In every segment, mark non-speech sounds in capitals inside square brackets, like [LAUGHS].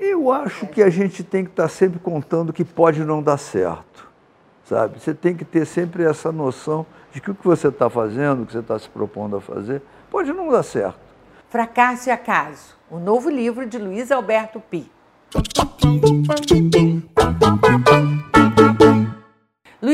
Eu acho que a gente tem que estar sempre contando que pode não dar certo, sabe? Você tem que ter sempre essa noção de que o que você está fazendo, o que você está se propondo a fazer, pode não dar certo. Fracasso e Acaso, o novo livro de Luiz Alberto Pi.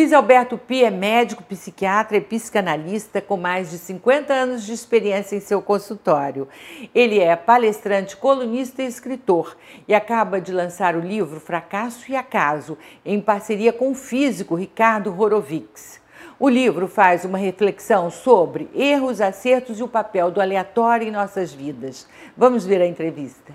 Luiz Alberto Pi é médico, psiquiatra e psicanalista com mais de 50 anos de experiência em seu consultório. Ele é palestrante, colunista e escritor e acaba de lançar o livro Fracasso e Acaso, em parceria com o físico Ricardo Horowitz. O livro faz uma reflexão sobre erros, acertos e o papel do aleatório em nossas vidas. Vamos ver a entrevista.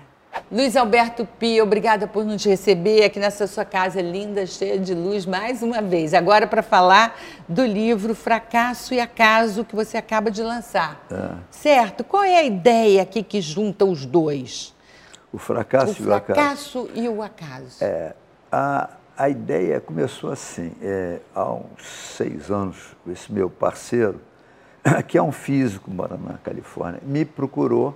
Luiz Alberto Pi, obrigada por nos receber aqui nessa sua casa linda, cheia de luz, mais uma vez. Agora para falar do livro Fracasso e Acaso que você acaba de lançar. É. Certo? Qual é a ideia aqui que junta os dois? O fracasso, o e o acaso. O fracasso e o acaso. É, a, a ideia começou assim, é, há uns seis anos, esse meu parceiro, [COUGHS] que é um físico, mora na Califórnia, me procurou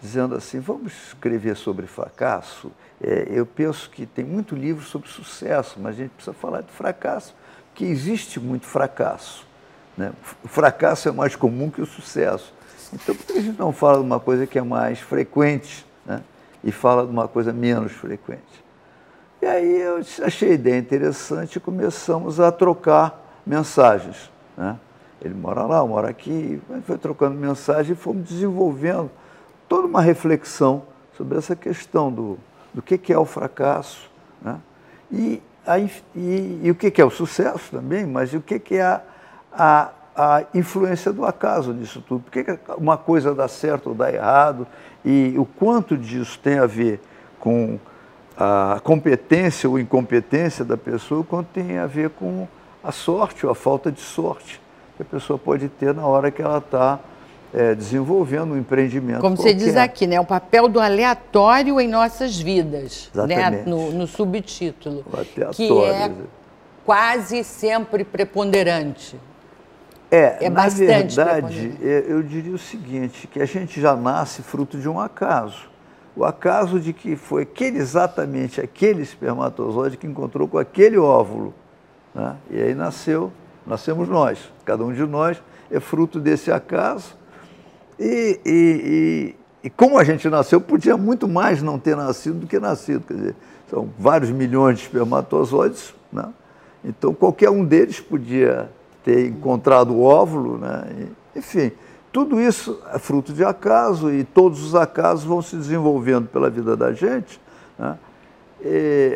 dizendo assim: vamos escrever sobre fracasso. É, eu penso que tem muito livro sobre sucesso, mas a gente precisa falar de fracasso, que existe muito fracasso. Né? O fracasso é mais comum que o sucesso. Então, por que a gente não fala de uma coisa que é mais frequente né? e fala de uma coisa menos frequente? E aí eu achei a ideia interessante e começamos a trocar mensagens. Né? Ele mora lá, eu moro aqui, foi trocando mensagem e fomos desenvolvendo toda uma reflexão sobre essa questão do, do que, que é o fracasso né? e, a, e, e, o que, que é o sucesso também, mas o que, que é a, a, a influência do acaso nisso tudo. Por que, que uma coisa dá certo ou dá errado e o quanto disso tem a ver com a competência ou incompetência da pessoa, quanto tem a ver com a sorte ou a falta de sorte que a pessoa pode ter na hora que ela está é, desenvolvendo um empreendimento. Como qualquer. você diz aqui, né? O papel do aleatório em nossas vidas. Né? Exatamente. Né? No, no subtítulo. O aleatório. Que é quase sempre preponderante. É, é na verdade, é, eu diria o seguinte, que a gente já nasce fruto de um acaso. O acaso de que foi aquele, exatamente aquele espermatozoide que encontrou com aquele óvulo. Né? E aí nasceu, nascemos nós. Cada um de nós é fruto desse acaso e, e, e, e, como a gente nasceu, podia muito mais não ter nascido do que nascido. Quer dizer, são vários milhões de espermatozoides, né? então qualquer um deles podia ter encontrado o óvulo, né? enfim, tudo isso é fruto de acaso e todos os acasos vão se desenvolvendo pela vida da gente. Né?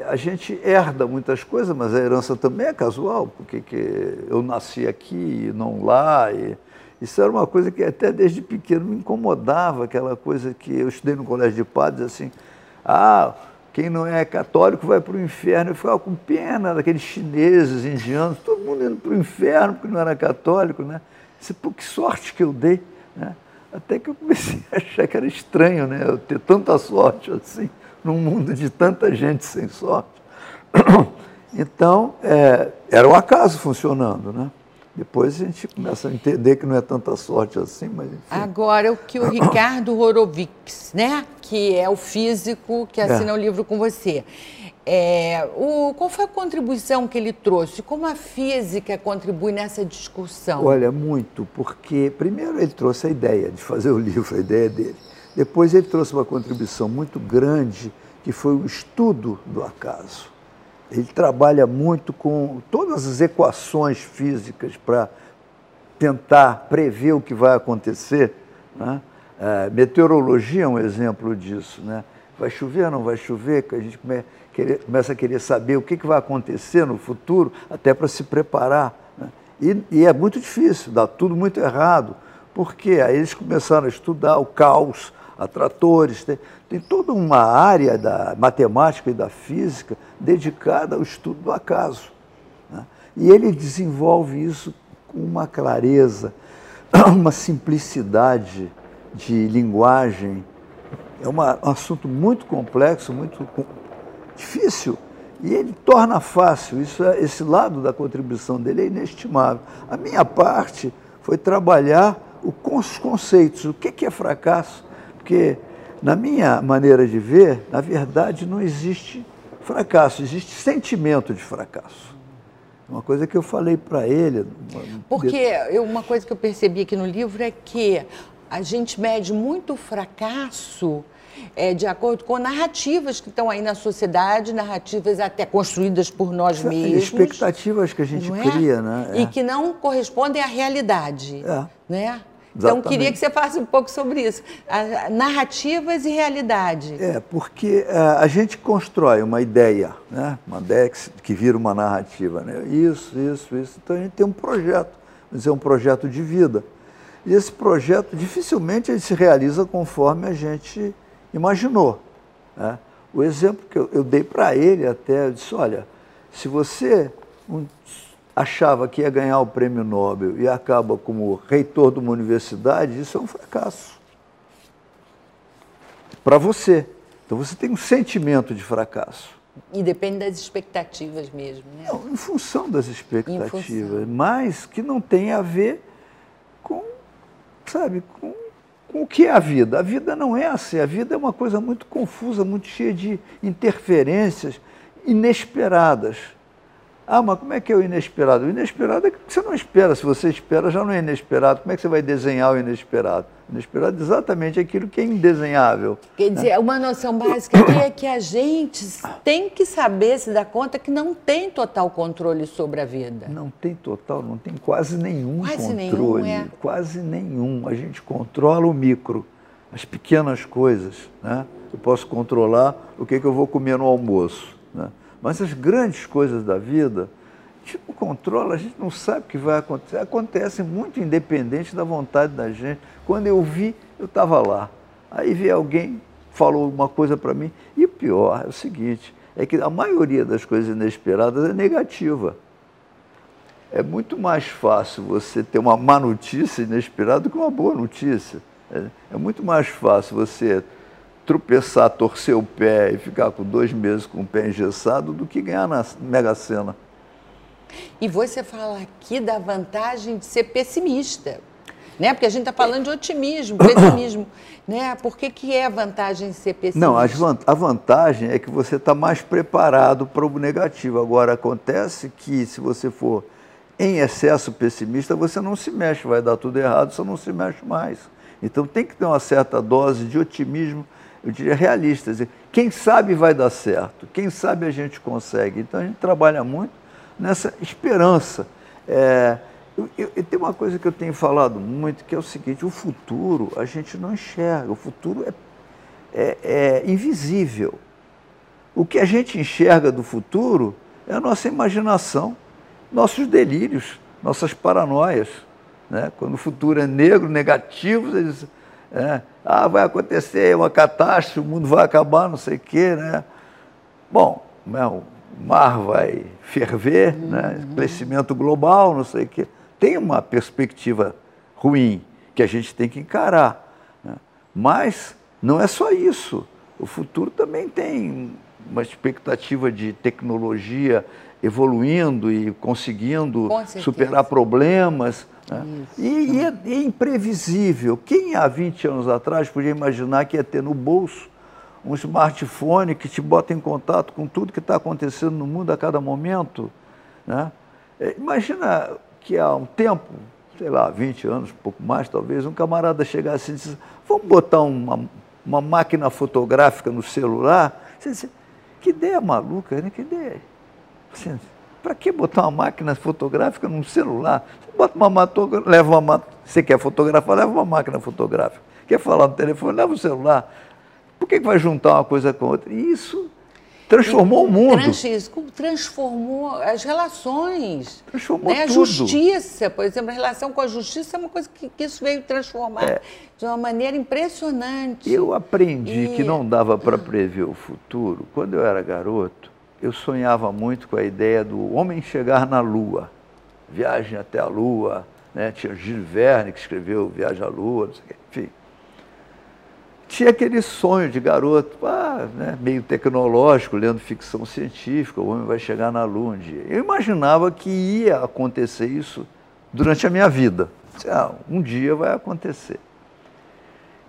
a gente herda muitas coisas, mas a herança também é casual, porque eu nasci aqui e não lá. E, isso era uma coisa que até desde pequeno me incomodava, aquela coisa que eu estudei no colégio de padres, assim, ah, quem não é católico vai para o inferno. Eu ficava com pena daqueles chineses, indianos, todo mundo indo para o inferno porque não era católico, né? Disse, pô, que sorte que eu dei, né? Até que eu comecei a achar que era estranho, né? Eu ter tanta sorte assim, num mundo de tanta gente sem sorte. [COUGHS] Então, é, era o acaso funcionando, né? Depois a gente começa a entender que não é tanta sorte assim, mas enfim. Agora, o que o Ricardo Horowitz, né, que é o físico que assina é. o livro com você, é, o, qual foi a contribuição que ele trouxe? Como a física contribui nessa discussão? Olha, muito, porque primeiro ele trouxe a ideia de fazer o livro, a ideia dele. Depois ele trouxe uma contribuição muito grande, que foi o estudo do acaso ele trabalha muito com todas as equações físicas para tentar prever o que vai acontecer. Né? É, meteorologia é um exemplo disso. Né? Vai chover ou não vai chover? A gente começa a querer saber o que, vai acontecer no futuro, até para se preparar. Né? E, e, é muito difícil, dá tudo muito errado. Por quê? Aí eles começaram a estudar o caos, atratores, tem, tem toda uma área da matemática e da física dedicada ao estudo do acaso. Né? E ele desenvolve isso com uma clareza, [COUGHS] uma simplicidade de linguagem. É uma, um assunto muito complexo, muito difícil. E ele torna fácil, isso é, esse lado da contribuição dele é inestimável. A minha parte foi trabalhar os conceitos, o que é fracasso, porque Na minha maneira de ver, na verdade, não existe fracasso, existe sentimento de fracasso. Uma coisa que eu falei para ele. Porque uma coisa que eu percebi aqui no livro é que a gente mede muito o fracasso é, de acordo com narrativas que estão aí na sociedade, narrativas até construídas por nós mesmos. Expectativas que a gente é? cria, né? É. E que não correspondem à realidade. É. Né? Então, queria que você falasse um pouco sobre isso. Narrativas e realidade. É, porque uh, a gente constrói uma ideia, né? uma ideia que, que, vira uma narrativa. Né? Isso, isso, isso. Então, a gente tem um projeto, vamos dizer, um projeto de vida. E esse projeto, dificilmente, ele se realiza conforme a gente imaginou. Né? O exemplo que eu, eu dei para ele até, eu disse, olha, se você um, achava que ia ganhar o prêmio Nobel e acaba como reitor de uma universidade, isso é um fracasso. Para você. Então você tem um sentimento de fracasso. E depende das expectativas mesmo, né? Não, em função das expectativas, função. mas que não tem a ver com, sabe, com, com o que é a vida. A vida não é assim, a vida é uma coisa muito confusa, muito cheia de interferências inesperadas. Ah, mas como é que é o inesperado? O inesperado é que você não espera. Se você espera, já não é inesperado. Como é que você vai desenhar o inesperado? O inesperado é exatamente aquilo que é indesenhável. Quer dizer, né? uma noção básica é que a gente tem que saber, se dar conta que não tem total controle sobre a vida. Não tem total, não tem quase nenhum quase controle. Nenhum, é. Quase nenhum. A gente controla o micro, as pequenas coisas. Né? Eu posso controlar o que, que eu vou comer no almoço. Né? Mas as grandes coisas da vida, não controla, a gente não sabe o que vai acontecer. Acontece muito independente da vontade da gente. Quando eu vi, eu estava lá. Aí vi alguém, falou uma coisa para mim. E o pior é o seguinte, é que a maioria das coisas inesperadas é negativa. É muito mais fácil você ter uma má notícia inesperada do que uma boa notícia. É, é muito mais fácil você tropeçar, torcer o pé e ficar com dois meses com o pé engessado do que ganhar na Mega Sena. E você fala aqui da vantagem de ser pessimista, né? Porque a gente está falando de otimismo, [COUGHS] pessimismo, né? Por que, que é a vantagem de ser pessimista? Não, a vantagem é que você está mais preparado para o negativo. Agora, acontece que se você for em excesso pessimista, você não se mexe, vai dar tudo errado, você não se mexe mais. Então tem que ter uma certa dose de otimismo eu diria, realistas. Quem sabe vai dar certo, quem sabe a gente consegue. Então a gente trabalha muito nessa esperança. É, eu, eu, tem uma coisa que eu tenho falado muito, que é o seguinte, o futuro a gente não enxerga, o futuro é, é, é invisível. O que a gente enxerga do futuro é a nossa imaginação, nossos delírios, nossas paranoias. Né? Quando o futuro é negro, negativo, eles é, ah, vai acontecer uma catástrofe, o mundo vai acabar, não sei o quê, né? Bom, né, o mar vai ferver, uhum. né? crescimento global, não sei o quê. Tem uma perspectiva ruim que a gente tem que encarar. Né? Mas não é só isso. O futuro também tem uma expectativa de tecnologia evoluindo e conseguindo superar problemas. Né? E, e é, é, imprevisível. Quem há 20 anos atrás podia imaginar que ia ter no bolso um smartphone que te bota em contato com tudo que está acontecendo no mundo a cada momento? Né? É, imagina que há um tempo, sei lá, 20 anos, pouco mais talvez, um camarada chegasse e disse, vamos botar uma, uma máquina fotográfica no celular? Você disse, que ideia maluca, né? Que ideia. Assim, para que botar uma máquina fotográfica num celular? Bota uma matográfica, leva uma Você quer fotografar, leva uma máquina fotográfica. Quer falar no telefone, leva o celular. Por que, que vai juntar uma coisa com outra? E isso transformou e, o mundo. Transformou as relações. Transformou né? tudo. A justiça, por exemplo, a relação com a justiça é uma coisa que, que isso veio transformar é. de uma maneira impressionante. Eu aprendi e... que não dava para prever o futuro quando eu era garoto eu sonhava muito com a ideia do homem chegar na Lua, viagem até a Lua, né? tinha Gilles Verne que escreveu Viagem à Lua, enfim. Tinha aquele sonho de garoto, ah, né? meio tecnológico, lendo ficção científica, o homem vai chegar na Lua um dia. Eu imaginava que ia acontecer isso durante a minha vida. Ah, um dia vai acontecer.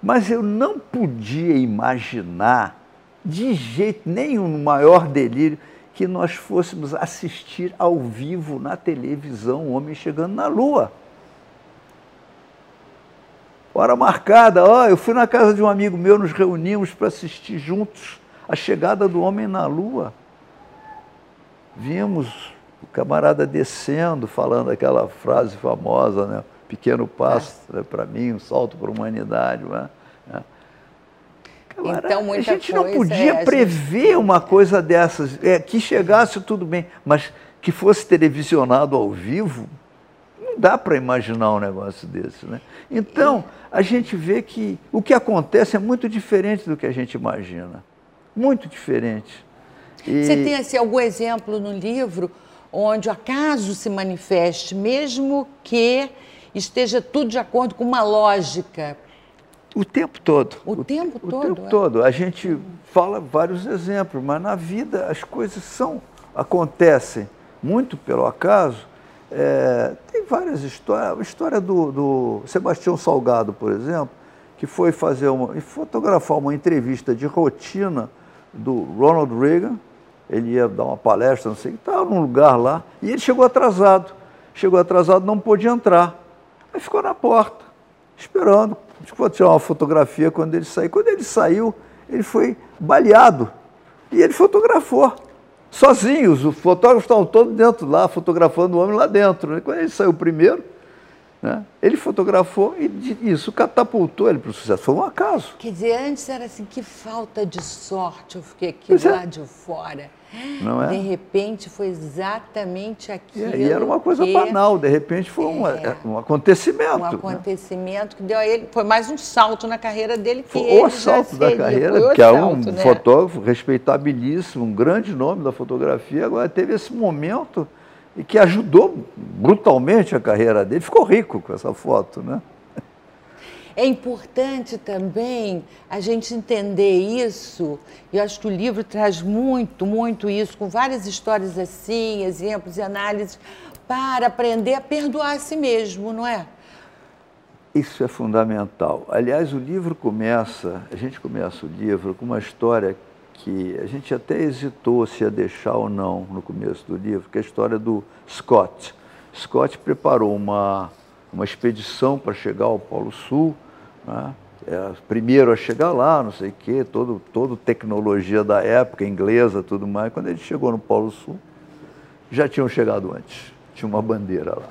Mas eu não podia imaginar, de jeito nenhum, no maior delírio, que nós fôssemos assistir ao vivo na televisão o homem chegando na Lua. Hora marcada, ó, eu fui na casa de um amigo meu, nos reunimos para assistir juntos a chegada do homem na Lua. Vimos o camarada descendo, falando aquela frase famosa, né? Pequeno passo né, para mim, um salto para a humanidade. Né? Então, a gente não podia é, prever gente... uma coisa dessas, é, que chegasse tudo bem, mas que fosse televisionado ao vivo, não dá para imaginar um negócio desse. Né? Então, a gente vê que o que acontece é muito diferente do que a gente imagina. Muito diferente. E... Você tem assim, algum exemplo no livro onde o acaso se manifeste, mesmo que esteja tudo de acordo com uma lógica? O tempo todo. O, o tempo o, todo? O tempo é? todo. A gente fala vários exemplos, mas na vida as coisas são, acontecem muito pelo acaso. É, tem várias histórias. A história do, do Sebastião Salgado, por exemplo, que foi fazer uma, fotografar uma entrevista de rotina do Ronald Reagan, ele ia dar uma palestra, não sei, estava num lugar lá, e ele chegou atrasado. Chegou atrasado, não pôde entrar. Aí ficou na porta, esperando. Vou tirar uma fotografia quando ele sair. Quando ele saiu, ele foi baleado. E ele fotografou. Sozinho, os fotógrafos estavam todos dentro lá, fotografando o homem lá dentro. Né? Quando ele saiu primeiro, né? Ele fotografou e isso catapultou ele para o sucesso. Foi um acaso. Quer dizer, antes era assim, que falta de sorte, eu fiquei aqui pois é. lá é. de fora. Não é? De repente foi exatamente aquilo. E, era uma coisa que... banal, de repente foi um, é, é um acontecimento. Um né? acontecimento né? que deu a ele, foi mais um salto na carreira dele que foi ele o salto da carreira, que é um né? fotógrafo respeitabilíssimo, um grande nome da fotografia, agora teve esse momento e que ajudou brutalmente a carreira dele. Ficou rico com essa foto, né? É importante também a gente entender isso, e eu acho que o livro traz muito, muito isso, com várias histórias assim, exemplos e análises, para aprender a perdoar a si mesmo, não é? Isso é fundamental. Aliás, o livro começa, a gente começa o livro com uma história que a gente até hesitou se ia deixar ou não no começo do livro, que é a história do Scott. Scott preparou uma, uma expedição para chegar ao Polo Sul, né? é, primeiro a chegar lá, não sei o quê, todo, toda tecnologia da época, inglesa, tudo mais. Quando ele chegou no Polo Sul, já tinham chegado antes, tinha uma bandeira lá.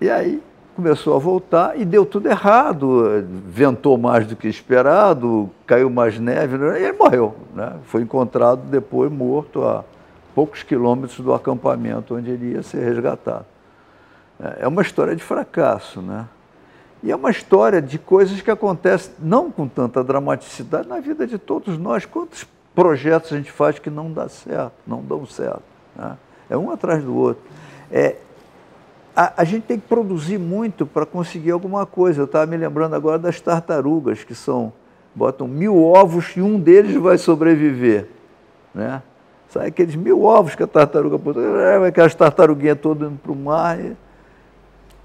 E aí começou a voltar e deu tudo errado, ventou mais do que esperado, caiu mais neve, né? e ele morreu. Né? Foi encontrado depois morto a poucos quilômetros do acampamento onde ele ia ser resgatado. É uma história de fracasso, né? E é uma história de coisas que acontecem não com tanta dramaticidade na vida de todos nós. Quantos projetos a gente faz que não dá certo, não dão certo? Né? É um atrás do outro. É, a, a gente tem que produzir muito para conseguir alguma coisa. Eu estava me lembrando agora das tartarugas, que são, botam mil ovos e um deles vai sobreviver. Né? Sai aqueles mil ovos que a tartaruga botou, aquelas tartaruguinhas todas indo para o mar. E,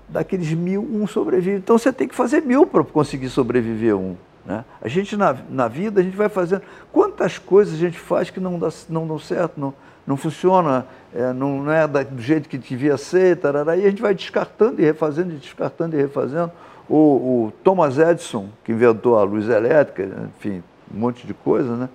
daqueles mil, um sobrevive. Então você tem que fazer mil para conseguir sobreviver um. Né? A gente, na, na vida, a gente vai fazendo. Quantas coisas a gente faz que não, dá, não dão certo, não, não funciona, é, não, é do jeito que devia ser, tarará, e a gente vai descartando e refazendo, e descartando e refazendo. O, o Thomas Edison, que inventou a luz elétrica, enfim, um monte de coisa, né?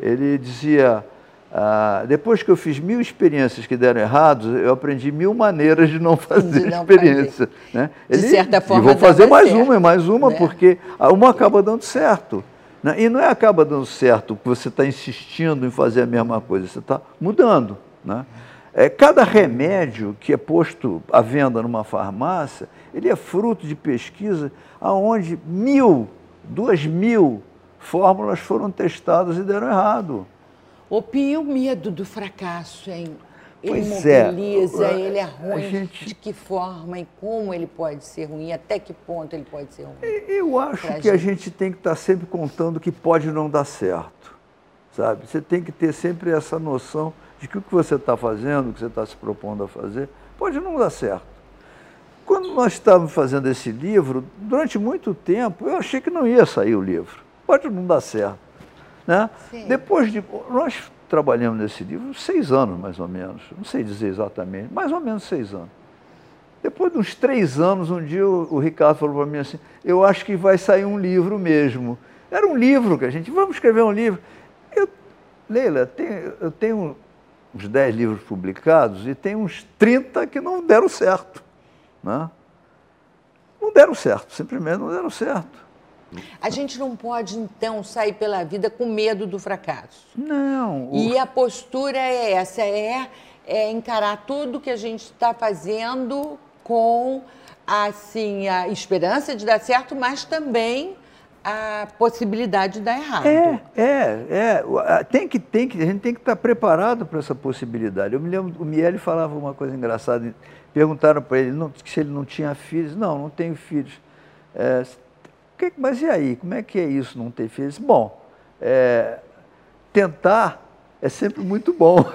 ele dizia ah, depois que eu fiz mil experiências que deram errados, eu aprendi mil maneiras de não [LAUGHS] fazer de não experiência. Fazer. Né? Ele, de certa forma. E vou fazer mais certo, uma e mais uma, né? porque uma acaba dando certo. Né? E não é acaba dando certo porque você está insistindo em fazer a mesma coisa, você está mudando. Né? É, cada remédio que é posto à venda numa farmácia, ele é fruto de pesquisa onde mil, duas mil fórmulas foram testadas e deram errado. O Pio, o medo do fracasso, hein? Ele pois é. mobiliza, é. ele é ruim. Gente... De que forma e como ele pode ser ruim? Até que ponto ele pode ser ruim? Eu acho que gente. a gente tem que estar sempre contando que pode não dar certo, sabe? Você tem que ter sempre essa noção de que o que você está fazendo, o que você está se propondo a fazer, pode não dar certo. quando nós estávamos fazendo esse livro, durante muito tempo, eu achei que não ia sair o livro. Pode não dar certo. Né? Depois de. Nós trabalhamos nesse livro seis anos, mais ou menos. Não sei dizer exatamente, mais ou menos seis anos. Depois de uns três anos, um dia o, o Ricardo falou para mim assim: Eu acho que vai sair um livro mesmo. Era um livro que a gente, vamos escrever um livro. Eu, Leila, tem, eu tenho uns 10 livros publicados e tem uns 30 que não deram certo. Né? Não deram certo, simplesmente não deram certo. A gente não pode, então, sair pela vida com medo do fracasso. Não. O... E a postura é essa, é, é encarar tudo que a gente está fazendo com assim, a esperança de dar certo, mas também a possibilidade de dar errado. É, é, é. Tem que, tem que, a gente tem que estar preparado para essa possibilidade. Eu me lembro, o Miele falava uma coisa engraçada. Perguntaram para ele não, se ele não tinha filhos. Não, não tenho filhos. É, que, mas e aí? Como é que é isso, não ter filhos? Bom, é, tentar é sempre muito bom. [LAUGHS]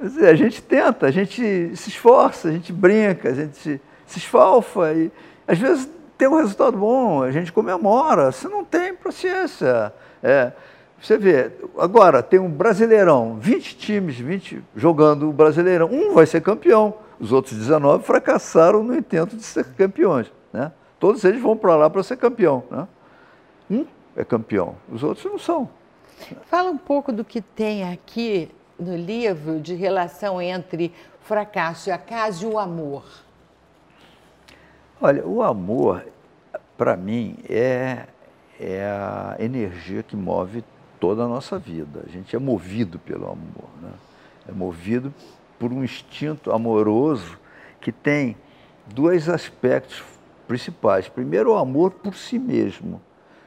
a gente tenta, a gente se esforça, a gente brinca, a gente se, esfalfa e às vezes tem um resultado bom, a gente comemora. Se não tem, paciência. É, você vê, agora tem um Brasileirão, 20 times, 20 jogando o Brasileirão. Um vai ser campeão, os outros 19 fracassaram no intento de ser campeões. Né? Todos eles vão para lá para ser campeão. Né? Um é campeão, os outros não são. Fala um pouco do que tem aqui no livro de relação entre fracasso e acaso e o amor. Olha, o amor, para mim, é, é a energia que move toda a nossa vida. A gente é movido pelo amor. Né? É movido por um instinto amoroso que tem dois aspectos principais. Primeiro, o amor por si mesmo.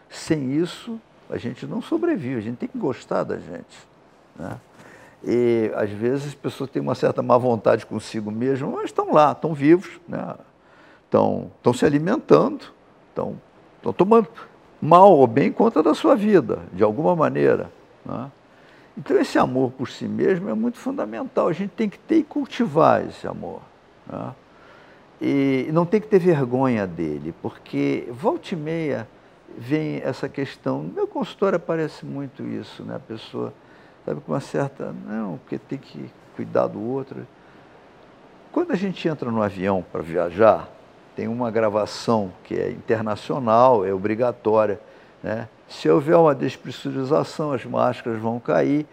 Sem isso, a gente não sobrevive, a gente tem que gostar da gente. Né? E às vezes as pessoas têm uma certa má vontade consigo mesmo, mas estão lá, estão vivos. Né? estão, estão se alimentando, estão, estão tomando mal ou bem conta da sua vida, de alguma maneira. Né? Então, esse amor por si mesmo é muito fundamental. A gente tem que ter e cultivar esse amor. Né? E não tem que ter vergonha dele, porque volta e meia vem essa questão. No meu consultório aparece muito isso, né? A pessoa, sabe, com uma certa. Não, porque tem que cuidar do outro. Quando a gente entra no avião para viajar, tem uma gravação que é internacional, é obrigatória. Né? Se houver uma despressurização, as máscaras vão cair,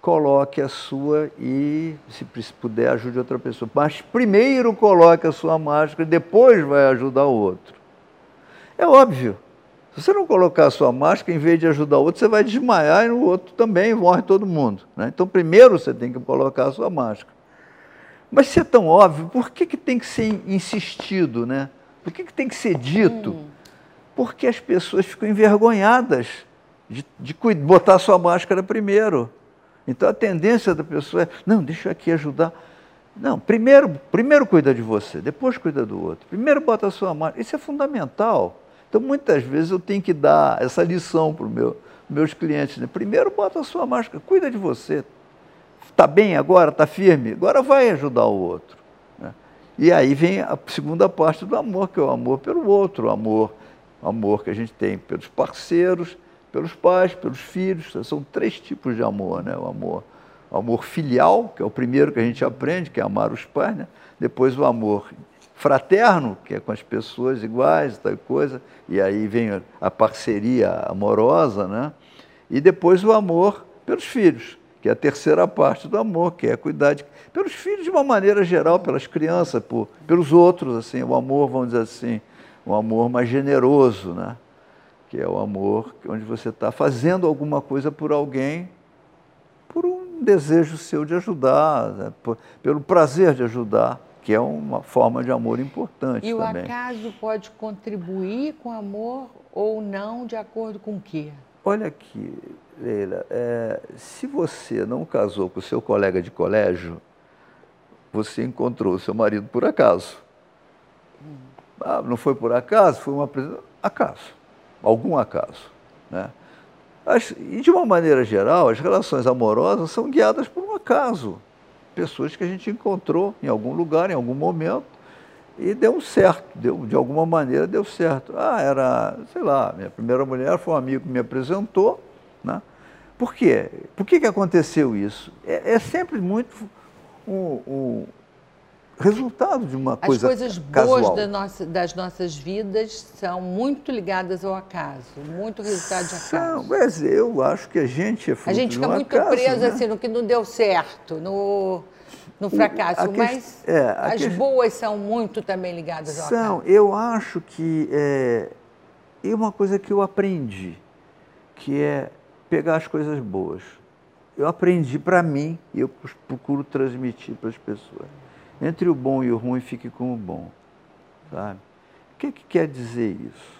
coloque a sua e, se puder, ajude outra pessoa. Mas primeiro coloque a sua máscara e depois vai ajudar o outro. É óbvio. Se você não colocar a sua máscara, em vez de ajudar o outro, você vai desmaiar e no outro também morre todo mundo. Né? Então, primeiro você tem que colocar a sua máscara. Mas se é tão óbvio, por que, que tem que ser insistido, né? Por que, que tem que ser dito? Hum. Porque as pessoas ficam envergonhadas de, de botar a sua máscara primeiro. Então a tendência da pessoa é, não, deixa eu aqui ajudar. Não, primeiro, primeiro cuida de você, depois cuida do outro. Primeiro bota a sua máscara. Isso é fundamental. Então muitas vezes eu tenho que dar essa lição para os meu, meus clientes. Né? Primeiro bota a sua máscara, cuida de você, Está bem agora? Está firme? Agora vai ajudar o outro. Né? E aí vem a segunda parte do amor, que é o amor pelo outro, o amor, o amor que a gente tem pelos parceiros, pelos pais, pelos filhos. São três tipos de amor, né? O amor, o amor filial, que é o primeiro que a gente aprende, que é amar os pais, né? Depois o amor fraterno, que é com as pessoas iguais, tal coisa, e aí vem a parceria amorosa, né? E depois o amor pelos filhos, que é a terceira parte do amor, que é cuidar pelos filhos de uma maneira geral, pelas crianças, por, pelos outros, assim, o amor, vamos dizer assim, um amor mais generoso, né? Que é o amor onde você está fazendo alguma coisa por alguém, por um desejo seu de ajudar, né? por, pelo prazer de ajudar, que é uma forma de amor importante e também. E o acaso pode contribuir com amor ou não, de acordo com o quê? Olha aqui, Leila, é, se você não casou com o seu colega de colégio, você encontrou o seu marido por acaso. Ah, não foi por acaso, foi uma acaso, algum acaso. Né? As, e de uma maneira geral, as relações amorosas são guiadas por um acaso. Pessoas que a gente encontrou em algum lugar, em algum momento, E deu certo, deu, de alguma maneira deu certo. Ah, era, sei lá, minha primeira mulher foi um amigo que me apresentou. Né? Por quê? Por que, que aconteceu isso? É, é sempre muito um, um, resultado de uma coisa As coisas boas da nossa, das nossas vidas são muito ligadas ao acaso, muito resultado de acaso. São, mas eu acho que a gente é fruto A gente fica muito acaso, preso né? assim, no que não deu certo, no no fracasso, que, mas é, as que, boas são muito também ligadas ao São, eu acho que é, é uma coisa que eu aprendi, que é pegar as coisas boas. Eu aprendi para mim e eu procuro transmitir para as pessoas. Entre o bom e o ruim, fique com o bom. Sabe? O que, que quer dizer isso?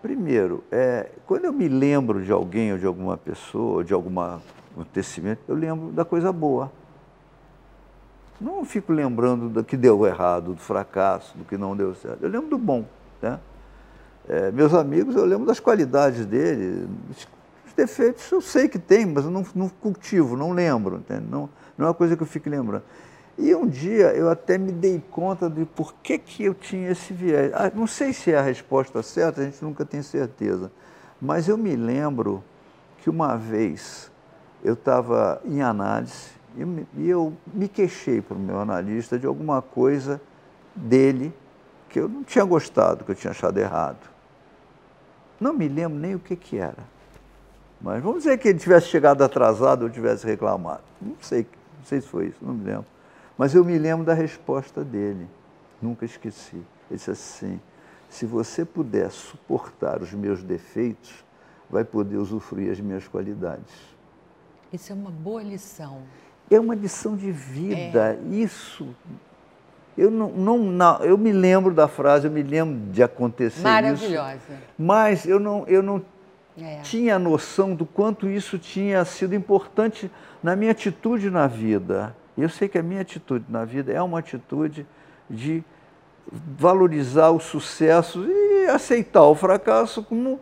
Primeiro, é, quando eu me lembro de alguém ou de alguma pessoa, ou de algum acontecimento, eu lembro da coisa boa. Não fico lembrando do que deu errado, do fracasso, do que não deu certo. Eu lembro do bom. Né? É, meus amigos, eu lembro das qualidades dele. Os defeitos eu sei que tem, mas eu não, não cultivo, não lembro. Entende? Não, não é uma coisa que eu fique lembrando. E um dia eu até me dei conta de por que, que eu tinha esse viés. Ah, não sei se é a resposta certa, a gente nunca tem certeza. Mas eu me lembro que uma vez eu estava em análise e eu me queixei para o meu analista de alguma coisa dele que eu não tinha gostado, que eu tinha achado errado. Não me lembro nem o que, que era. Mas vamos dizer que ele tivesse chegado atrasado ou tivesse reclamado. Não sei, não sei se foi isso, não me lembro. Mas eu me lembro da resposta dele. Nunca esqueci. Ele disse assim: se você puder suportar os meus defeitos, vai poder usufruir as minhas qualidades. Isso é uma boa lição. É uma lição de vida. É. Isso. Eu não, não, não, eu me lembro da frase, eu me lembro de acontecer Maravilhosa. isso. Mas eu não, eu não é. tinha noção do quanto isso tinha sido importante na minha atitude na vida. Eu sei que a minha atitude na vida é uma atitude de valorizar o sucesso e aceitar o fracasso como,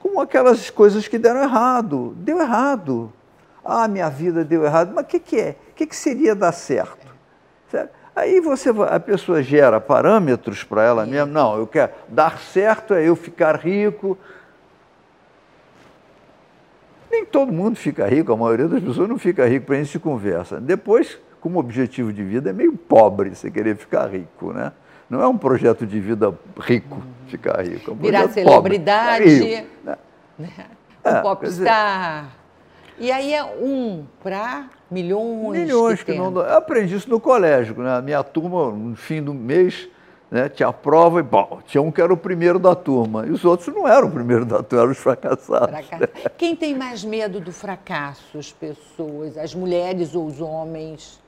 como aquelas coisas que deram errado. Deu errado. Ah, minha vida deu errado. Mas o que, que é? O que, que seria dar certo? certo? Aí você, a pessoa gera parâmetros para ela mesma. Não, eu quero dar certo é eu ficar rico. Nem todo mundo fica rico, a maioria das pessoas não fica rico para gente se conversa. Depois, como objetivo de vida, é meio pobre você querer ficar rico, né? Não é um projeto de vida rico, ficar rico. É um Virar celebridade, pobre, né? [LAUGHS] um é, popstar. E aí é um para milhões. Milhões que, que não. Eu aprendi isso no colégio, né? A minha turma, no fim do mês, né, tinha prova e bom, tinha um que era o primeiro da turma. E os outros não eram o primeiro da turma, eram os fracassados. Quem tem mais medo do fracasso? As pessoas, as mulheres ou os homens?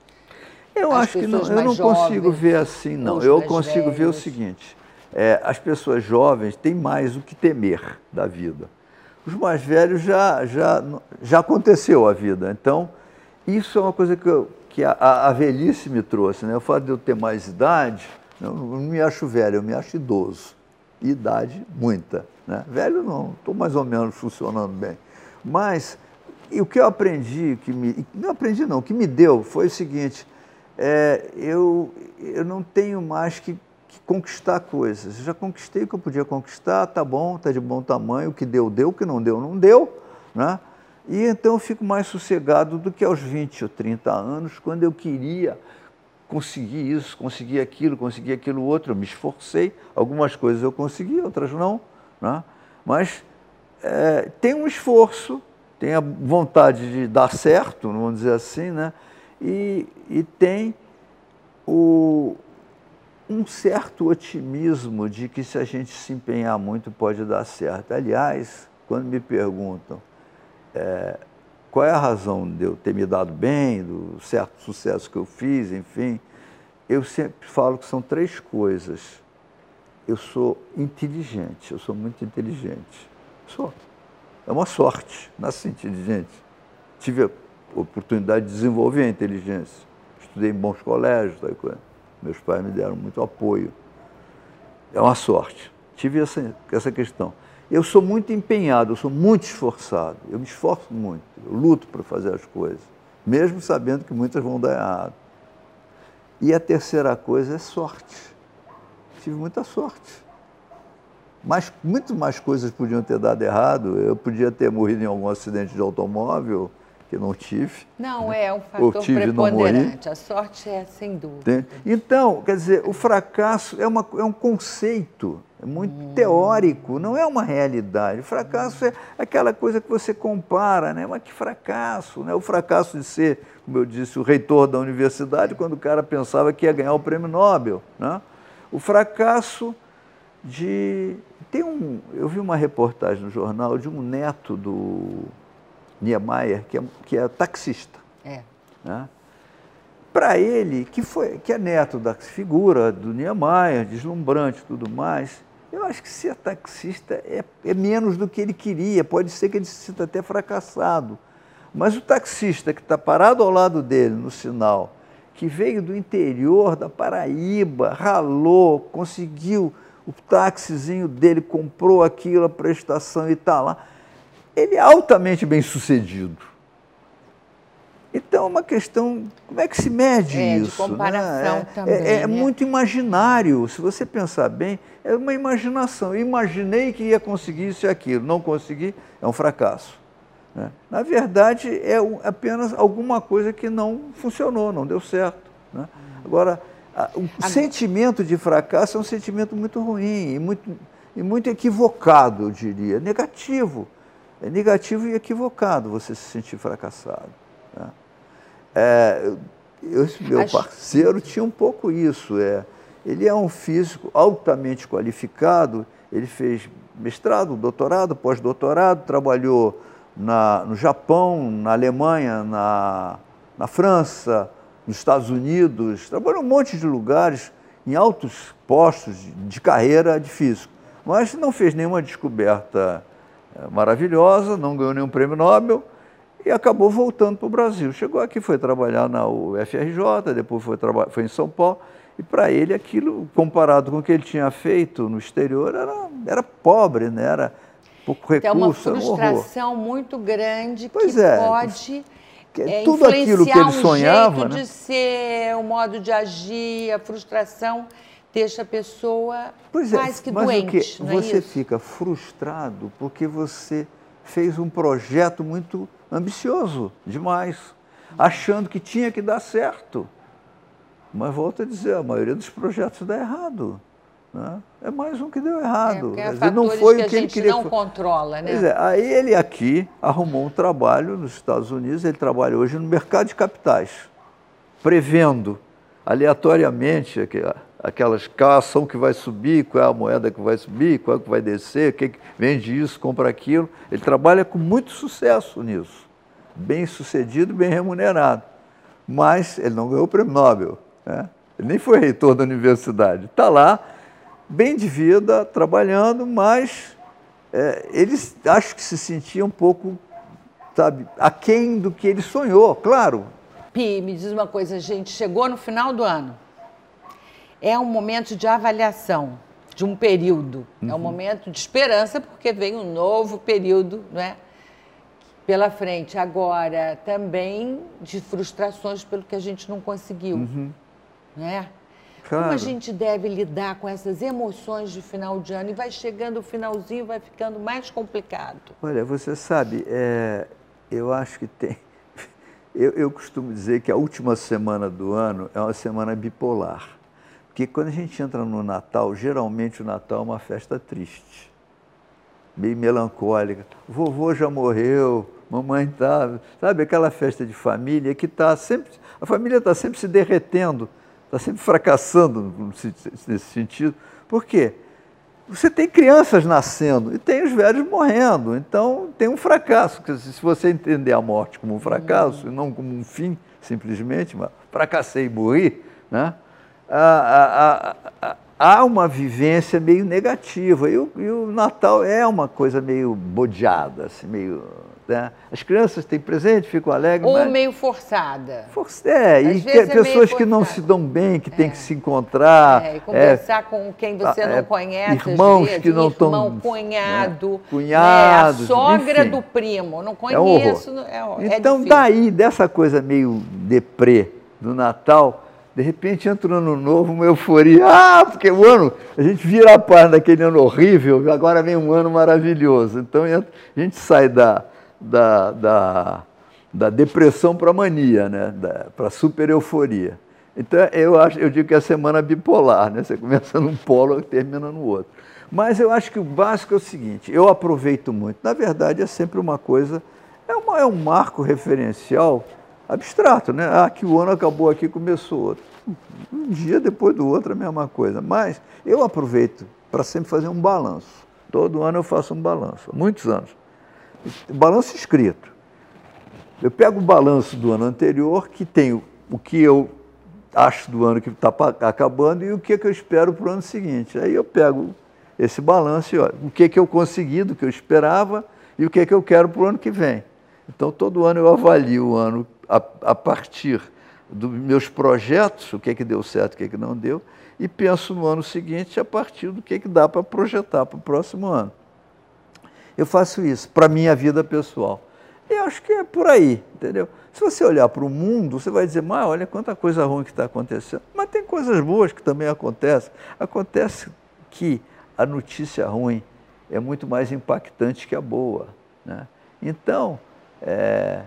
Eu acho que não, eu não jovens, consigo ver assim, não. Eu consigo velhos. ver o seguinte: é, as pessoas jovens têm mais o que temer da vida os mais velhos já, já, já aconteceu a vida. Então, isso é uma coisa que, eu, que a, a, velhice me trouxe. Né? O fato de eu ter mais idade, eu não me acho velho, eu me acho idoso. Idade, muita. Né? Velho não, estou mais ou menos funcionando bem. Mas o que eu aprendi, que me, não aprendi não, o que me deu foi o seguinte, é, eu, eu não tenho mais que conquistar coisas. Eu já conquistei o que eu podia conquistar, tá bom, tá de bom tamanho, o que deu, deu, o que não deu, não deu, né? E então eu fico mais sossegado do que aos 20 ou 30 anos, quando eu queria conseguir isso, conseguir aquilo, conseguir aquilo outro, eu me esforcei, algumas coisas eu consegui, outras não, né? Mas é, tem um esforço, tem a vontade de dar certo, vamos dizer assim, né? E, e tem o, um certo otimismo de que se a gente se empenhar muito pode dar certo. Aliás, quando me perguntam é, qual é a razão de eu ter me dado bem, do certo sucesso que eu fiz, enfim, eu sempre falo que são três coisas. Eu sou inteligente, eu sou muito inteligente. Sou. É uma sorte, nasci inteligente. Tive a oportunidade de desenvolver a inteligência. Estudei em bons colégios. Meus pais me deram muito apoio. É uma sorte. Tive essa, essa questão. Eu sou muito empenhado, eu sou muito esforçado. Eu me esforço muito. Eu luto para fazer as coisas, mesmo sabendo que muitas vão dar errado. E a terceira coisa é sorte. tive muita sorte. Mas muito mais coisas podiam ter dado errado. Eu podia ter morrido em algum acidente de automóvel, que não tive. Não, é um fator tive, preponderante. A sorte é sem dúvida. Então, quer dizer, o fracasso é, uma, é um conceito, é muito hum. teórico, não é uma realidade. O fracasso é aquela coisa que você compara, né? Mas que fracasso, né? O fracasso de ser, como eu disse, o reitor da universidade, quando o cara pensava que ia ganhar o prêmio Nobel, né? O fracasso de tem um, eu vi uma reportagem no jornal de um neto do Niemeyer, que é, que é taxista. É. Né? Para ele, que, foi, que é neto da figura do Niemeyer, deslumbrante e tudo mais, eu acho que ser taxista é, é menos do que ele queria, pode ser que ele se sinta até fracassado. Mas o taxista que está parado ao lado dele no sinal, que veio do interior da Paraíba, ralou, conseguiu o táxizinho dele comprou aquilo, a prestação e está lá. Ele é altamente bem sucedido. Então, é uma questão, como é que se mede é, isso? De comparação né? também. É, é né? muito imaginário. Se você pensar bem, é uma imaginação. Eu imaginei que ia conseguir isso e aquilo, não consegui, é um fracasso. Né? Na verdade, é apenas alguma coisa que não funcionou, não deu certo. Né? Agora, o a... sentimento de fracasso é um sentimento muito ruim e muito, e muito equivocado, eu diria, negativo. É negativo e equivocado você se sentir fracassado. É, eu, meu Acho... parceiro tinha um pouco isso. É, ele é um físico altamente qualificado, ele fez mestrado, doutorado, pós-doutorado, trabalhou na, no Japão, na Alemanha, na, na França, nos Estados Unidos, trabalhou em um monte de lugares, em altos postos de carreira de físico, mas não fez nenhuma descoberta eh, maravilhosa, não ganhou nenhum prêmio Nobel e acabou voltando para o Brasil. Chegou aqui, foi trabalhar na UFRJ, depois foi, foi em São Paulo, e para ele aquilo, comparado com o que ele tinha feito no exterior, era, era pobre, né? era pouco recurso. É uma frustração muito grande pois que é. pode é, tudo aquilo que ele sonhava. O jeito né? de ser, o modo de agir, a frustração deixa a pessoa pois é, mais que mas doente. O que? É você é fica frustrado porque você fez um projeto muito ambicioso demais, achando que tinha que dar certo. Mas volto a dizer, a maioria dos projetos dá errado. Né? É mais um que deu errado. É, dizer, não foi que o que ele queria. não controla, né? É, aí ele aqui arrumou um trabalho nos Estados Unidos, ele trabalha hoje no mercado de capitais, prevendo aleatoriamente aquelas qual que vai subir, qual é a moeda que vai subir, qual é que vai descer, quem vende isso, compra aquilo. Ele trabalha com muito sucesso nisso, bem sucedido, bem remunerado. Mas ele não ganhou o prêmio Nobel, né? ele nem foi reitor da universidade. Está lá bem de vida, trabalhando, mas é, eles acho que se sentiam um pouco, sabe, aquém do que ele sonhou, claro. Pi, me diz uma coisa, gente chegou no final do ano. É um momento de avaliação de um período. Uhum. É um uhum. momento de esperança, porque vem um novo período, não é? Pela frente. Agora, também de frustrações pelo que a gente não conseguiu. Uhum. Né? Claro. Como a gente deve lidar com essas emoções de final de ano? E vai chegando o finalzinho, vai ficando mais complicado. Olha, você sabe, é, eu acho que tem. [LAUGHS] Eu, eu costumo dizer que a última semana do ano é uma semana bipolar. Porque quando a gente entra no Natal, geralmente o Natal é uma festa triste, meio melancólica. O vovô já morreu, mamãe está. Sabe aquela festa de família que está sempre. A família está sempre se derretendo está sempre fracassando nesse sentido. Por quê? Você tem crianças nascendo e tem os velhos morrendo, então tem um fracasso. Se você entender a morte como um fracasso e não como um fim, simplesmente, mas fracassei e morri, né? Há, há, há uma vivência meio negativa. E o, e o Natal é uma coisa meio bodeada, assim, meio né? As crianças têm presente, ficam alegres. Ou mas... meio forçada. For... É, Às e que, é pessoas que não se dão bem, que é. têm que se encontrar. É, e conversar é, com quem você não é, conhece. Irmãos vezes, que não estão. Irmão, cunhado. Né? Cunhados. Né? A sogra enfim. do primo. Não conheço. É um então, daí, dessa coisa meio deprê do Natal, De repente entra um ano novo, uma euforia. Ah, porque o ano, a gente vira a página daquele ano horrível, agora vem um ano maravilhoso. Então a gente sai da, da, da, da depressão para a mania, né? para a super euforia. Então eu, acho, eu digo que é a semana bipolar, né? você começa num polo e termina no outro. Mas eu acho que o básico é o seguinte, eu aproveito muito. Na verdade, é sempre uma coisa, é, uma, é um marco referencial abstrato, né? Ah, que o ano acabou aqui, começou outro. Um dia depois do outro a mesma coisa. Mas eu aproveito para sempre fazer um balanço. Todo ano eu faço um balanço, muitos anos. Balanço escrito. Eu pego o balanço do ano anterior, que tem o, que eu acho do ano que está acabando e o que, que eu espero para o ano seguinte. Aí eu pego esse balanço e olha, o que, que eu consegui do que eu esperava e o que, que eu quero para o ano que vem. Então, todo ano eu avalio o ano a, a partir dos meus projetos, o que, que deu certo, o que, que não deu, e penso no ano seguinte a partir do que, que dá para projetar para o próximo ano. Eu faço isso para a minha vida pessoal. E acho que é por aí, entendeu? Se você olhar para o mundo, você vai dizer, mas olha quanta coisa ruim que está acontecendo. Mas tem coisas boas que também acontecem. Acontece que a notícia ruim é muito mais impactante que a boa. Né? Então, é,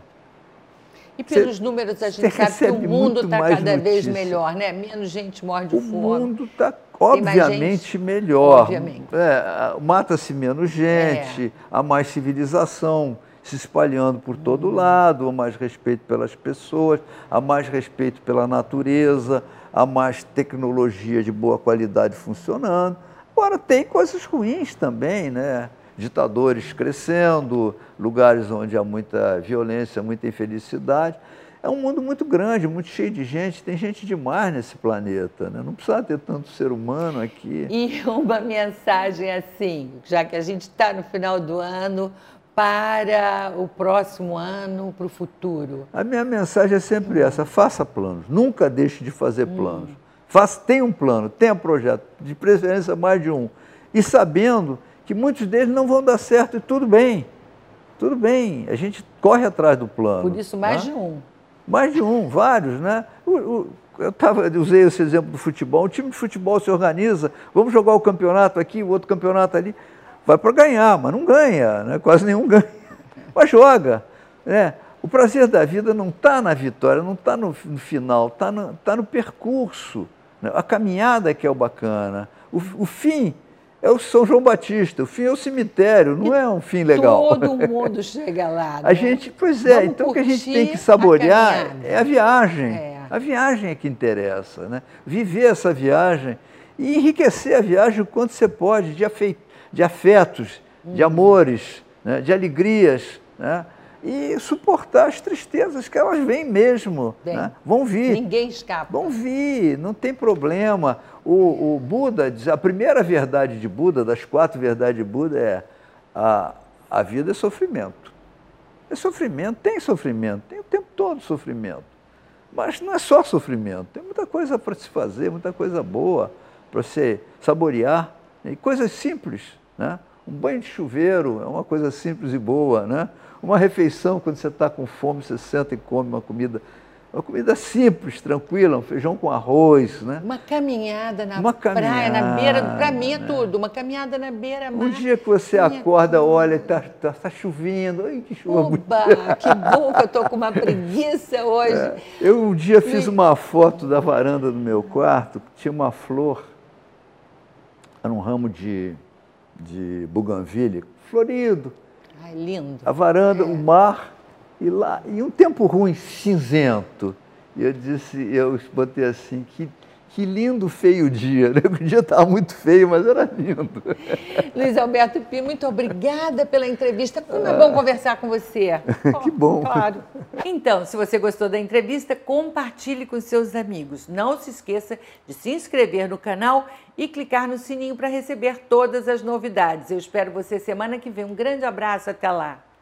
e pelos números a gente sabe que o mundo está cada notícia. vez melhor, né? Menos gente morre de o fome. O mundo está obviamente melhor. Obviamente. É, Mata-se menos gente, é. há mais civilização se espalhando por todo uhum. lado, há mais respeito pelas pessoas, há mais respeito pela natureza, há mais tecnologia de boa qualidade funcionando. Agora, tem coisas ruins também, né? Ditadores crescendo, lugares onde há muita violência, muita infelicidade. É um mundo muito grande, muito cheio de gente, tem gente demais nesse planeta, né? não precisa ter tanto ser humano aqui. E [LAUGHS] uma mensagem assim, já que a gente está no final do ano, para o próximo ano, para o futuro? A minha mensagem é sempre essa: faça planos, nunca deixe de fazer hum. planos. Faça, tenha um plano, tenha projeto, de preferência mais de um. E sabendo que muitos deles não vão dar certo e tudo bem. Tudo bem, a gente corre atrás do plano. Por isso, mais né? de um. Mais de um, vários, né? O, o, eu tava, usei esse exemplo do futebol. O time de futebol se organiza, vamos jogar o campeonato aqui, o outro campeonato ali. Vai para ganhar, mas não ganha, né? quase nenhum [LAUGHS] ganha. Mas joga. Né? O prazer da vida não está na vitória, não está no, no, final, está no, tá no percurso. Né? A caminhada que é o bacana. O, o fim é o São João Batista, o fim é o cemitério, não e é um fim legal. Todo [LAUGHS] mundo chega lá. Né? A gente, pois é, Vamos então o que a gente tem que saborear a é a viagem. É. A viagem é que interessa, né? Viver essa viagem e enriquecer a viagem o quanto você pode de, de afetos, hum. de uhum. amores, né? de alegrias, né? E suportar as tristezas que elas vêm mesmo. Né? Vão vir. Ninguém escapa. Vão vir, não tem problema. O, o, Buda diz, a primeira verdade de Buda, das quatro verdades de Buda, é a, a vida é sofrimento. É sofrimento, tem sofrimento, tem o tempo todo sofrimento. Mas não é só sofrimento, tem muita coisa para se fazer, muita coisa boa para você saborear, né? e coisas simples. Né? Um banho de chuveiro é uma coisa simples e boa, né? Uma refeição, quando você está com fome, você senta e come uma comida, uma comida simples, tranquila, um feijão com arroz, né? Uma caminhada na uma praia, caminhada, na beira, para mim é né? tudo, uma caminhada na beira mar. Um dia que você acorda, coisa. olha, está tá, tá chovendo, ai que chuva Oba, que bom que eu estou com uma preguiça hoje. É, eu um dia fiz uma foto da varanda do meu quarto, tinha uma flor, era um ramo de, de buganvília, florido, Ai, lindo. A varanda, é. o mar, e lá, e um tempo ruim, cinzento. E eu disse, eu botei assim, que, que lindo, feio dia. Né? [LAUGHS] O dia estava muito feio, mas era lindo. [LAUGHS] Luiz Alberto Pi, muito obrigada pela entrevista. Como é bom ah. conversar com você. [LAUGHS] que bom. Claro. Então, se você gostou da entrevista, compartilhe com seus amigos. Não se esqueça de se inscrever no canal e clicar no sininho para receber todas as novidades. Eu espero você semana que vem. Um grande abraço, até lá!